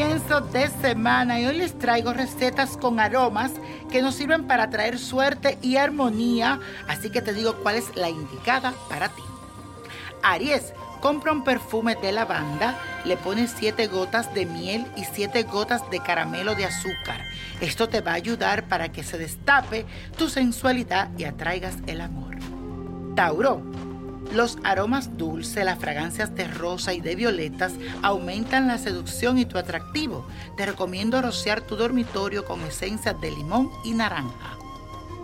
de semana y hoy les traigo recetas con aromas que nos sirven para traer suerte y armonía, así que te digo cuál es la indicada para ti. Aries, compra un perfume de lavanda, le pones 7 gotas de miel y 7 gotas de caramelo de azúcar. Esto te va a ayudar para que se destape tu sensualidad y atraigas el amor. Tauro, los aromas dulces, las fragancias de rosa y de violetas aumentan la seducción y tu atractivo. Te recomiendo rociar tu dormitorio con esencias de limón y naranja.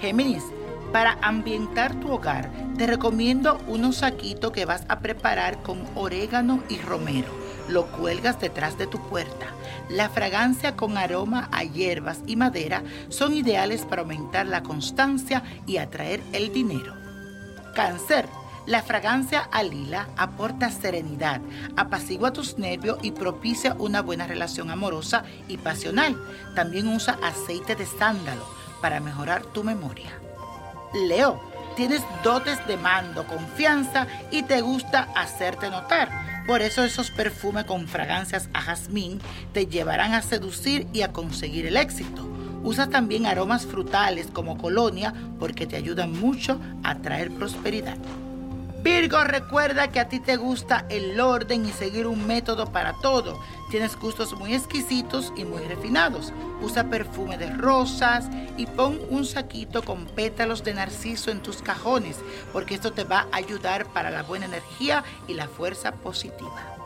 Géminis, para ambientar tu hogar, te recomiendo unos saquitos que vas a preparar con orégano y romero. Lo cuelgas detrás de tu puerta. La fragancia con aroma a hierbas y madera son ideales para aumentar la constancia y atraer el dinero. Cáncer. La fragancia a lila aporta serenidad, apacigua tus nervios y propicia una buena relación amorosa y pasional. También usa aceite de sándalo para mejorar tu memoria. Leo, tienes dotes de mando, confianza y te gusta hacerte notar. Por eso esos perfumes con fragancias a jazmín te llevarán a seducir y a conseguir el éxito. Usa también aromas frutales como colonia porque te ayudan mucho a traer prosperidad. Virgo, recuerda que a ti te gusta el orden y seguir un método para todo. Tienes gustos muy exquisitos y muy refinados. Usa perfume de rosas y pon un saquito con pétalos de narciso en tus cajones, porque esto te va a ayudar para la buena energía y la fuerza positiva.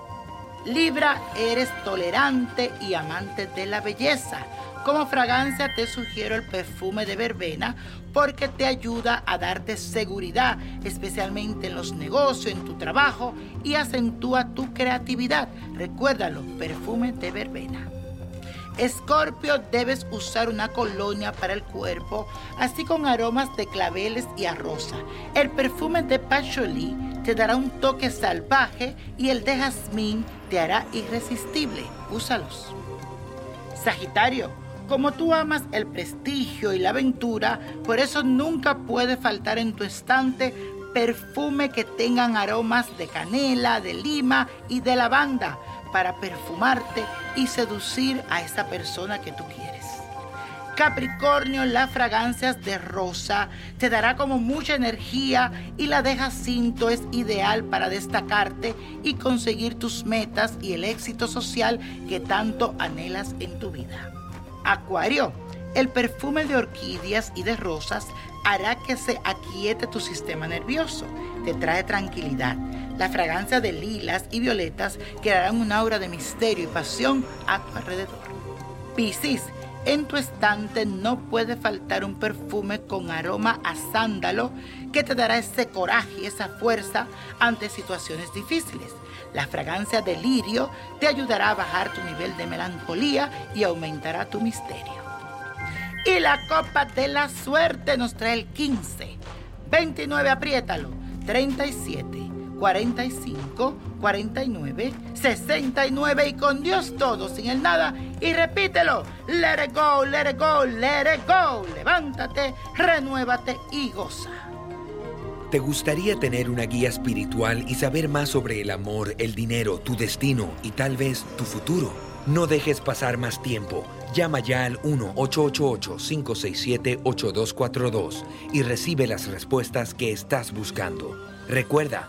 Libra, eres tolerante y amante de la belleza. Como fragancia te sugiero el perfume de verbena porque te ayuda a darte seguridad, especialmente en los negocios, en tu trabajo y acentúa tu creatividad. Recuérdalo, perfume de verbena. Escorpio, debes usar una colonia para el cuerpo, así con aromas de claveles y a. El perfume de Pacholi te dará un toque salvaje y el de jazmín te hará irresistible. Úsalos. Sagitario, como tú amas el prestigio y la aventura, por eso nunca puede faltar en tu estante perfume que tengan aromas de canela, de lima y de lavanda para perfumarte y seducir a esa persona que tú quieres. Capricornio, las fragancias de rosa te dará como mucha energía y la de jacinto es ideal para destacarte y conseguir tus metas y el éxito social que tanto anhelas en tu vida. Acuario, el perfume de orquídeas y de rosas hará que se aquiete tu sistema nervioso, te trae tranquilidad. La fragancia de lilas y violetas crearán un aura de misterio y pasión a tu alrededor. Piscis, en tu estante no puede faltar un perfume con aroma a sándalo que te dará ese coraje y esa fuerza ante situaciones difíciles. La fragancia de lirio te ayudará a bajar tu nivel de melancolía y aumentará tu misterio. Y la copa de la suerte nos trae el 15, 29, apriétalo, 37, 45, 49, 69 y con Dios todo, sin el nada. Y repítelo, let it go, let it go, let it go. Levántate, renuévate y goza. ¿Te gustaría tener una guía espiritual y saber más sobre el amor, el dinero, tu destino y tal vez tu futuro? No dejes pasar más tiempo. Llama ya al 1-888-567-8242 y recibe las respuestas que estás buscando. Recuerda,